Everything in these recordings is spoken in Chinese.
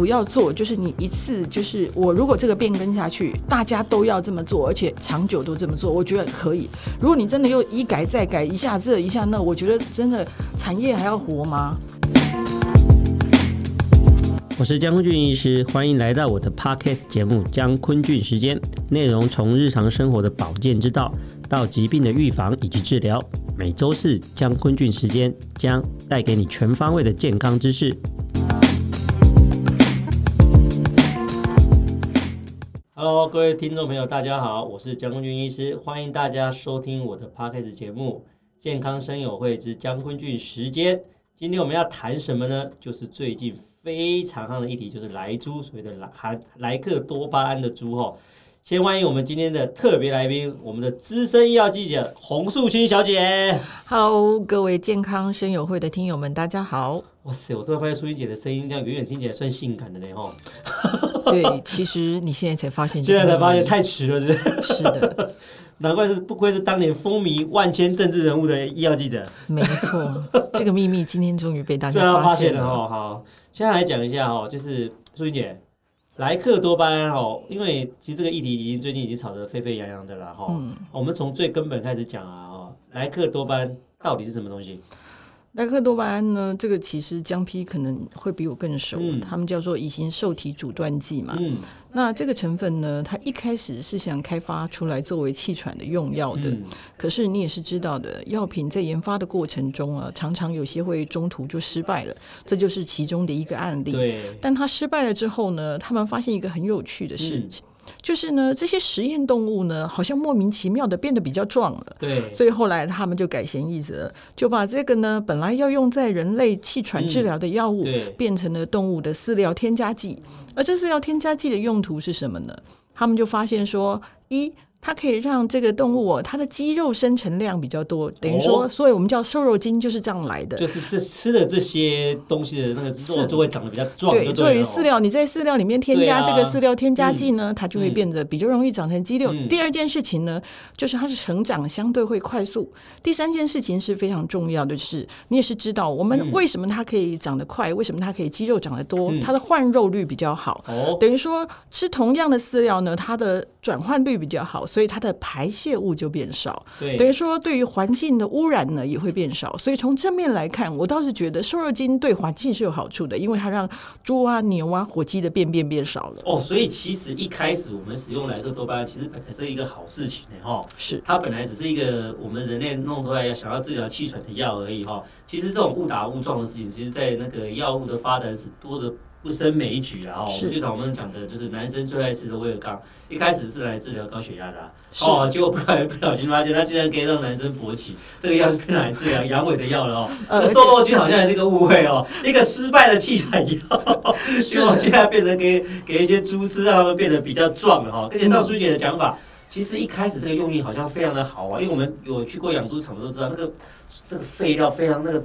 不要做，就是你一次就是我如果这个变更下去，大家都要这么做，而且长久都这么做，我觉得可以。如果你真的又一改再改，一下这一下那，我觉得真的产业还要活吗？我是江坤俊医师，欢迎来到我的 Podcast 节目《江坤俊时间》，内容从日常生活的保健之道到疾病的预防以及治疗。每周四江坤俊时间将带给你全方位的健康知识。Hello，各位听众朋友，大家好，我是江坤俊医师，欢迎大家收听我的 Podcast 节目《健康生友会之江坤俊时间》。今天我们要谈什么呢？就是最近。非常夯的议题就是莱猪，所谓的莱含莱克多巴胺的猪吼。先欢迎我们今天的特别来宾，我们的资深医药记者洪素清小姐。Hello，各位健康声友会的听友们，大家好。哇塞，我突然发现素卿姐的声音这样远远听起来算性感的呢吼。对，其实你现在才发现，现在才发现太迟了，是不是？是的。难怪是不愧是当年风靡万千政治人物的医药记者。没错，这个秘密今天终于被大家 发现了哈。好，现在来讲一下哦，就是素卿姐，莱克多巴胺哦，因为其实这个议题已经最近已经吵得沸沸扬扬的了哈。嗯。我们从最根本开始讲啊，莱克多巴胺到底是什么东西？莱克多巴胺呢？这个其实江 P 可能会比我更熟，嗯、他们叫做乙型受体阻断剂嘛。嗯、那这个成分呢，它一开始是想开发出来作为气喘的用药的，嗯、可是你也是知道的，药品在研发的过程中啊，常常有些会中途就失败了，这就是其中的一个案例。对，但它失败了之后呢，他们发现一个很有趣的事情。嗯就是呢，这些实验动物呢，好像莫名其妙的变得比较壮了。对，所以后来他们就改弦易辙，就把这个呢，本来要用在人类气喘治疗的药物，嗯、变成了动物的饲料添加剂。而这饲料添加剂的用途是什么呢？他们就发现说，一。它可以让这个动物哦，它的肌肉生成量比较多，等于说，所以我们叫瘦肉精就是这样来的。就是这吃的这些东西的那个肉就会长得比较壮。对，作为饲料，你在饲料里面添加这个饲料添加剂呢，它就会变得比较容易长成肌肉。第二件事情呢，就是它的成长相对会快速。第三件事情是非常重要的，是你也是知道，我们为什么它可以长得快，为什么它可以肌肉长得多？它的换肉率比较好。哦，等于说吃同样的饲料呢，它的转换率比较好。所以它的排泄物就变少，对，等于说对于环境的污染呢也会变少。所以从正面来看，我倒是觉得瘦肉精对环境是有好处的，因为它让猪啊、牛啊、火鸡的便便变少了。哦，所以其实一开始我们使用莱克多巴胺，其实本来是一个好事情的哈。是，它本来只是一个我们人类弄出来要想要治疗气喘的药而已哈。其实这种误打误撞的事情，其实在那个药物的发展是多的。不胜枚举啊！哦，就像我们讲的，就是男生最爱吃的威尔刚，一开始是来治疗高血压的，哦，结果不小不小心发现，他竟然可以让男生勃起，这个药是用来治疗阳痿的药了哦。这瘦肉精好像也是一个误会哦，一个失败的气喘药，结果现在变成给给一些猪吃，让他们变得比较壮了哈。而且照书姐的讲法，其实一开始这个用意好像非常的好啊，因为我们有去过养猪场都知道，那个那个废料非常那个。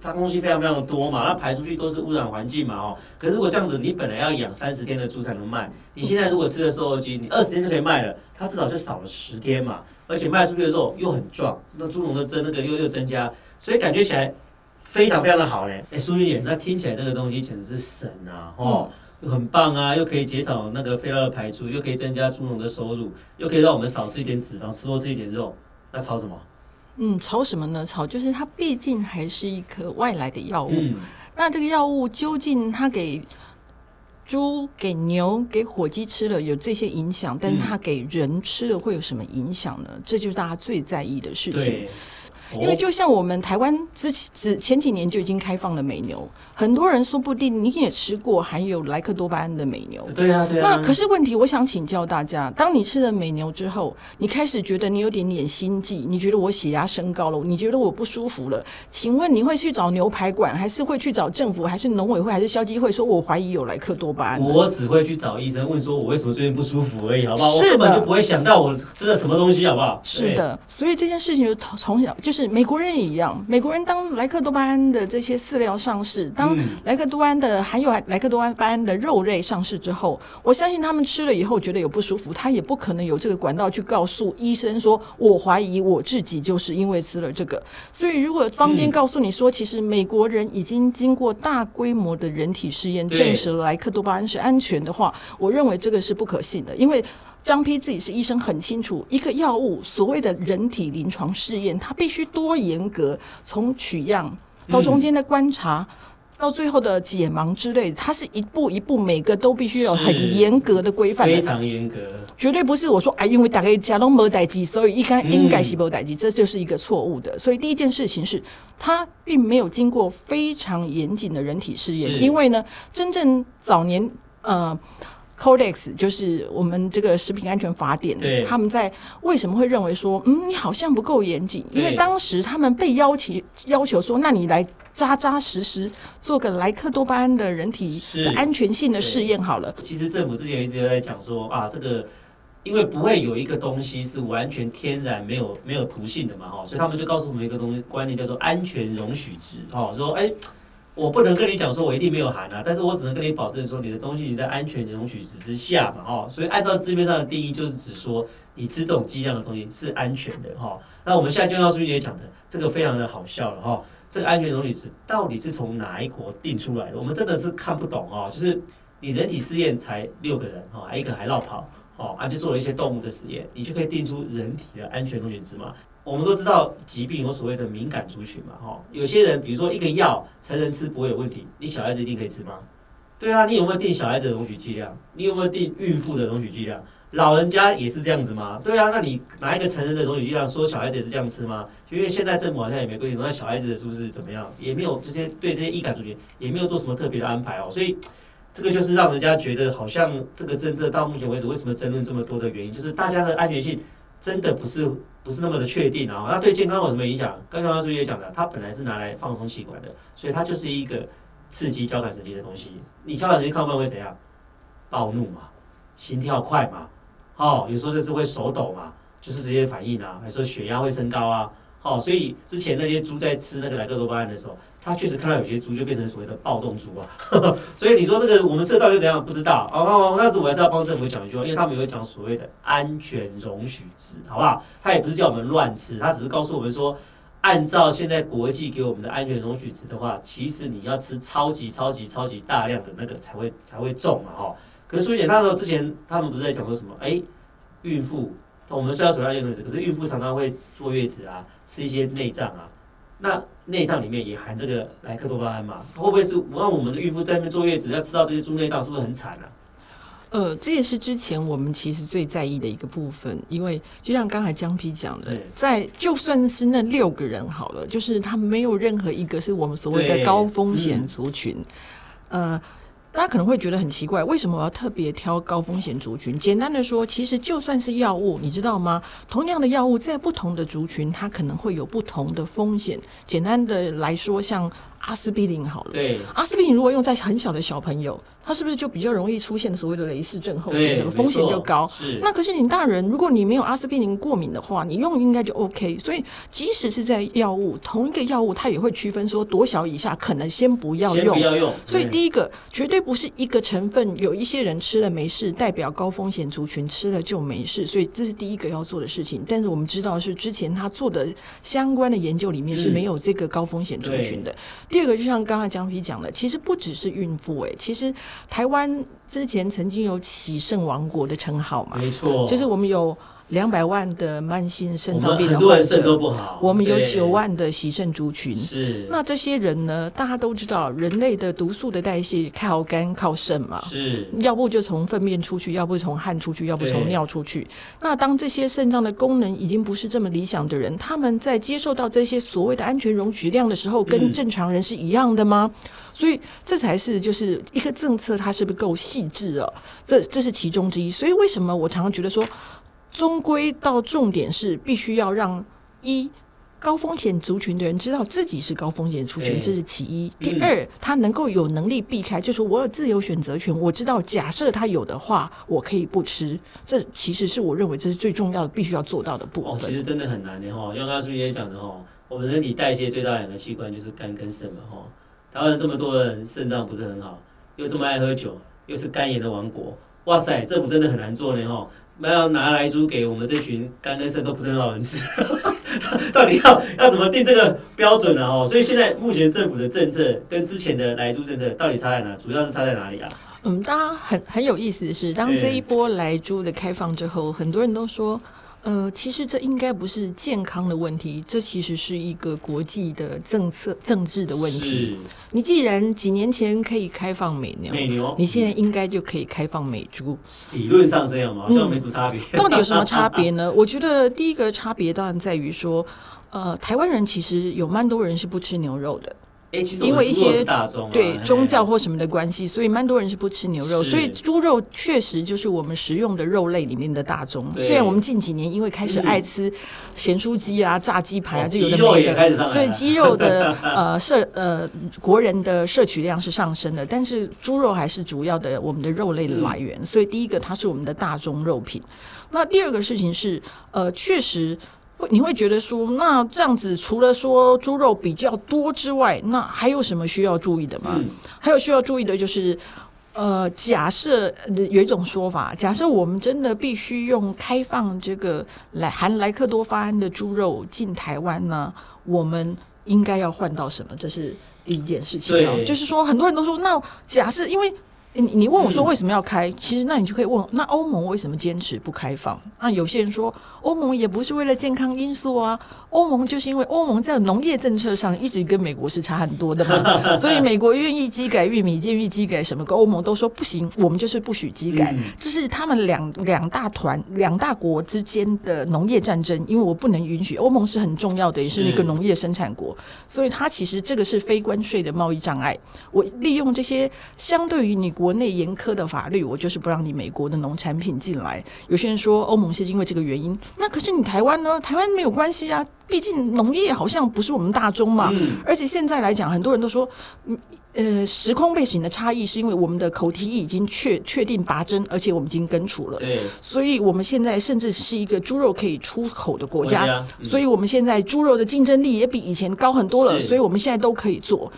脏东西非常非常的多嘛，那排出去都是污染环境嘛哦。可是如果这样子，你本来要养三十天的猪才能卖，你现在如果吃了瘦肉精，你二十天就可以卖了，它至少就少了十天嘛。而且卖出去的肉又很壮，那猪笼的增那个又又增加，所以感觉起来非常非常的好嘞。哎，苏玉姐，那听起来这个东西简直是神啊！哦，又很棒啊，又可以减少那个废料的排出，又可以增加猪农的收入，又可以让我们少吃一点脂肪，吃多吃一点肉，那炒什么？嗯，吵什么呢？吵就是它毕竟还是一颗外来的药物。嗯、那这个药物究竟它给猪、给牛、给火鸡吃了有这些影响，但它给人吃了会有什么影响呢？这就是大家最在意的事情。因为就像我们台湾之之前几年就已经开放了美牛，很多人说不定你也吃过含有莱克多巴胺的美牛。对啊，对啊。那可是问题，我想请教大家，当你吃了美牛之后，你开始觉得你有点点心悸，你觉得我血压升高了，你觉得我不舒服了，请问你会去找牛排馆，还是会去找政府，还是农委会，还是消基会，说我怀疑有莱克多巴胺？我只会去找医生问说，我为什么最近不舒服而已，好不好？我根本就不会想到我吃了什么东西，好不好？是的。所以这件事情就从小就。就是美国人也一样，美国人当莱克多巴胺的这些饲料上市，当莱克多巴胺的含有莱克多巴胺的肉类上市之后，我相信他们吃了以后觉得有不舒服，他也不可能有这个管道去告诉医生说，我怀疑我自己就是因为吃了这个。所以如果坊间告诉你说，其实美国人已经经过大规模的人体试验证实了莱克多巴胺是安全的话，我认为这个是不可信的，因为。张批自己是医生，很清楚一个药物所谓的人体临床试验，它必须多严格，从取样到中间的观察，嗯、到最后的解盲之类，它是一步一步，每个都必须有很严格的规范，非常严格，绝对不是我说哎，因为大概加龙没代机，所以应该应该是没代机，这就是一个错误的。所以第一件事情是，它并没有经过非常严谨的人体试验，因为呢，真正早年呃。Codex 就是我们这个食品安全法典，他们在为什么会认为说，嗯，你好像不够严谨？因为当时他们被要求要求说，那你来扎扎实实做个莱克多巴胺的人体的安全性的试验好了。其实政府之前一直在讲说啊，这个因为不会有一个东西是完全天然没有没有毒性的嘛，哈，所以他们就告诉我们一个东西观念叫做安全容许值，哈，说哎。我不能跟你讲说，我一定没有含啊，但是我只能跟你保证说，你的东西你在安全容许值之下嘛，哦，所以按照字面上的定义，就是指说你吃这种剂量的东西是安全的，哈。那我们现在就要注意也讲的，这个非常的好笑了，哈。这个安全容许值到底是从哪一国定出来的？我们真的是看不懂哦。就是你人体试验才六个人，哈，还一个还落跑，哦，啊就做了一些动物的实验，你就可以定出人体的安全容许值吗？我们都知道疾病有所谓的敏感族群嘛，哈，有些人比如说一个药成人吃不会有问题，你小孩子一定可以吃吗？对啊，你有没有定小孩子的容许剂量？你有没有定孕妇的容许剂量？老人家也是这样子吗？对啊，那你拿一个成人的容许剂量说小孩子也是这样吃吗？因为现在政府好像也没规定，那小孩子是不是怎么样？也没有这些对这些易感族群也没有做什么特别的安排哦，所以这个就是让人家觉得好像这个政策到目前为止为什么争论这么多的原因，就是大家的安全性真的不是。不是那么的确定啊，那对健康有什么影响？刚刚朱医也讲了，它本来是拿来放松气管的，所以它就是一个刺激交感神经的东西。你交感神经亢奋会怎样？暴怒嘛，心跳快嘛，哦，有时候就是会手抖嘛，就是这些反应啊，还说血压会升高啊。哦，所以之前那些猪在吃那个莱克多巴胺的时候，他确实看到有些猪就变成所谓的暴动猪啊。所以你说这个我们吃到底怎样？不知道。哦，哦，那时我还是要帮政府讲一句话，因为他们有讲所谓的安全容许值，好不好？他也不是叫我们乱吃，他只是告诉我们说，按照现在国际给我们的安全容许值的话，其实你要吃超级超级超级大量的那个才会才会中嘛，哈。可是苏姐那时候之前他们不是在讲说什么？哎，孕妇。我们虽然主要用的可是孕妇常常会坐月子啊，吃一些内脏啊，那内脏里面也含这个莱克多巴胺嘛，会不会是让我们的孕妇在那边坐月子要吃到这些猪内脏，是不是很惨啊？呃，这也是之前我们其实最在意的一个部分，因为就像刚才江皮讲的，在就算是那六个人好了，就是他没有任何一个是我们所谓的高风险族群，呃。大家可能会觉得很奇怪，为什么我要特别挑高风险族群？简单的说，其实就算是药物，你知道吗？同样的药物在不同的族群，它可能会有不同的风险。简单的来说，像阿司匹林好了，对，阿司匹林如果用在很小的小朋友。他是不是就比较容易出现所谓的雷氏症候群？什么风险就高？是。那可是你大人，如果你没有阿司匹林过敏的话，你用应该就 OK。所以即使是在药物，同一个药物，它也会区分说多小以下可能先不要用。不要用。所以第一个绝对不是一个成分，有一些人吃了没事，代表高风险族群吃了就没事。所以这是第一个要做的事情。但是我们知道是之前他做的相关的研究里面是没有这个高风险族群的。嗯、第二个就像刚才江皮讲的，其实不只是孕妇、欸，哎，其实。台湾之前曾经有喜盛王国的称号嘛？没错，就是我们有两百万的慢性肾脏病的患者，我们有九万的洗肾族群。是，那这些人呢？大家都知道，人类的毒素的代谢靠肝靠肾嘛。是，要不就从粪便出去，要不从汗出去，要不从尿出去。那当这些肾脏的功能已经不是这么理想的人，他们在接受到这些所谓的安全容许量的时候，跟正常人是一样的吗？嗯所以这才是就是一个政策，它是不是够细致哦？这这是其中之一。所以为什么我常常觉得说，终归到重点是必须要让一高风险族群的人知道自己是高风险族群，这是其一。第二，他能够有能力避开，就是我有自由选择权。我知道，假设他有的话，我可以不吃。这其实是我认为这是最重要的，必须要做到的部分。哦，其实真的很难的哈。像刚刚书记也讲的哈，我们人体代谢最大两个器官就是肝跟肾嘛哈。台湾这么多人肾脏不是很好，又这么爱喝酒，又是肝炎的王国，哇塞，政府真的很难做呢哈。那要拿来租给我们这群干跟肾都不是很好人吃，到底要要怎么定这个标准呢？哦，所以现在目前政府的政策跟之前的来租政策到底差在哪？主要是差在哪里啊？嗯，大家很很有意思的是，当这一波来猪的开放之后，很多人都说。呃，其实这应该不是健康的问题，这其实是一个国际的政策、政治的问题。你既然几年前可以开放美牛，美牛，你现在应该就可以开放美猪。理论上这样吗？好像没什么差别。到底有什么差别呢？我觉得第一个差别当然在于说，呃，台湾人其实有蛮多人是不吃牛肉的。因为一些对宗教或什么的关系，所以蛮多人是不吃牛肉，所以猪肉确实就是我们食用的肉类里面的大宗。虽然我们近几年因为开始爱吃咸酥鸡啊、炸鸡排啊，这有的没的，所以鸡肉的 呃摄呃国人的摄取量是上升的，但是猪肉还是主要的我们的肉类的来源。所以第一个它是我们的大宗肉品。那第二个事情是呃确实。你会觉得说，那这样子除了说猪肉比较多之外，那还有什么需要注意的吗？嗯、还有需要注意的就是，呃，假设有一种说法，假设我们真的必须用开放这个来含莱克多巴胺的猪肉进台湾呢，我们应该要换到什么？这是第一件事情。对，就是说很多人都说，那假设因为。你你问我说为什么要开？嗯、其实那你就可以问，那欧盟为什么坚持不开放？那有些人说欧盟也不是为了健康因素啊，欧盟就是因为欧盟在农业政策上一直跟美国是差很多的嘛，所以美国愿意基改玉米，愿意基改什么，跟欧盟都说不行，我们就是不许基改，嗯、这是他们两两大团两大国之间的农业战争，因为我不能允许欧盟是很重要的，也是一个农业生产国，所以它其实这个是非关税的贸易障碍，我利用这些相对于你国。国内严苛的法律，我就是不让你美国的农产品进来。有些人说欧盟是因为这个原因，那可是你台湾呢？台湾没有关系啊，毕竟农业好像不是我们大宗嘛。嗯、而且现在来讲，很多人都说，呃，时空背景的差异是因为我们的口蹄疫已经确确定拔针，而且我们已经根除了。所以我们现在甚至是一个猪肉可以出口的国家，所以我们现在猪肉的竞争力也比以前高很多了。所以我们现在都可以做。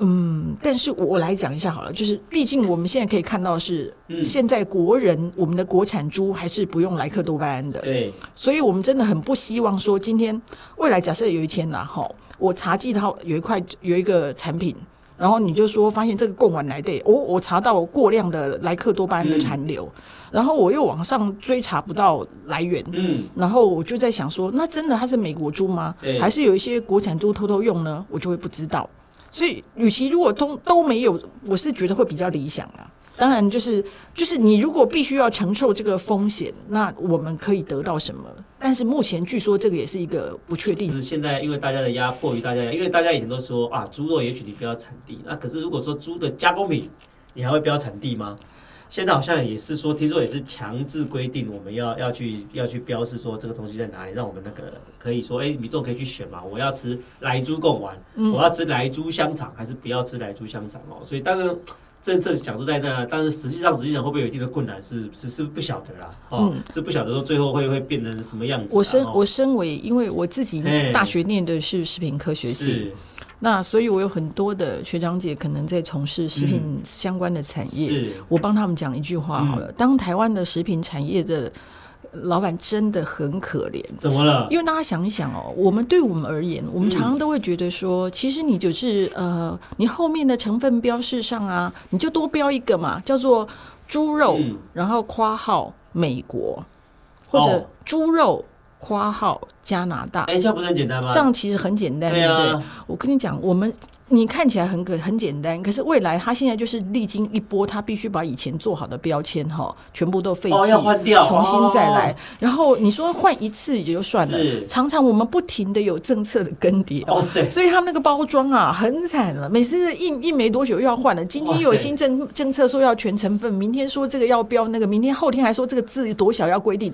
嗯，但是我来讲一下好了，就是毕竟我们现在可以看到是，现在国人、嗯、我们的国产猪还是不用莱克多巴胺的，对，所以我们真的很不希望说今天未来假设有一天呐，哈，我查记到有一块有一个产品，然后你就说发现这个贡丸来的，我我查到过量的莱克多巴胺的残留，嗯、然后我又往上追查不到来源，嗯，然后我就在想说，那真的它是美国猪吗？对还是有一些国产猪偷偷用呢？我就会不知道。所以，与其如果都都没有，我是觉得会比较理想啊。当然，就是就是你如果必须要承受这个风险，那我们可以得到什么？但是目前据说这个也是一个不确定。就是现在因为大家的压迫于大家，因为大家以前都说啊，猪肉也许你不要产地，那可是如果说猪的加工品，你还会标产地吗？现在好像也是说，听说也是强制规定，我们要要去要去标示说这个东西在哪里，让我们那个可以说，哎，民众可以去选嘛。我要吃莱猪贡丸，嗯、我要吃莱猪香肠，还是不要吃莱猪香肠哦？所以当然政策讲是在那，但是实际上实际上会不会有一定的困难是，是是是不晓得啦，哦，嗯、是不晓得说最后会会变成什么样子。我身我身为，因为我自己大学念的是食品科学系。那所以，我有很多的学长姐可能在从事食品相关的产业。嗯、我帮他们讲一句话好了：嗯、当台湾的食品产业的老板真的很可怜。怎么了？因为大家想一想哦，我们对我们而言，我们常常都会觉得说，嗯、其实你就是呃，你后面的成分标示上啊，你就多标一个嘛，叫做猪肉，嗯、然后括号美国，或者猪肉。括号加拿大，哎，这样不是很简单吗？这样其实很简单，对不对？我跟你讲，我们你看起来很可很简单，可是未来他现在就是历经一波，他必须把以前做好的标签哈，全部都废弃，要换掉，重新再来。然后你说换一次也就算了，常常我们不停的有政策的更迭，哦，所以他们那个包装啊很惨了，每次印印没多久又要换了。今天又有新政政策说要全成分，明天说这个要标那个，明天后天还说这个字多小要规定，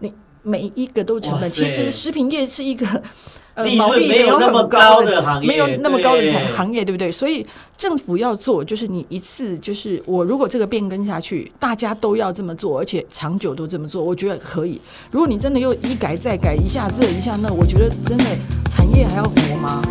你。每一个都成本。其实食品业是一个。呃，毛利没有那么高的行业，没有那么高的产行业，对不对？所以政府要做，就是你一次，就是我如果这个变更下去，大家都要这么做，而且长久都这么做，我觉得可以。如果你真的又一改再改，一下这一下那，我觉得真的产业还要活吗？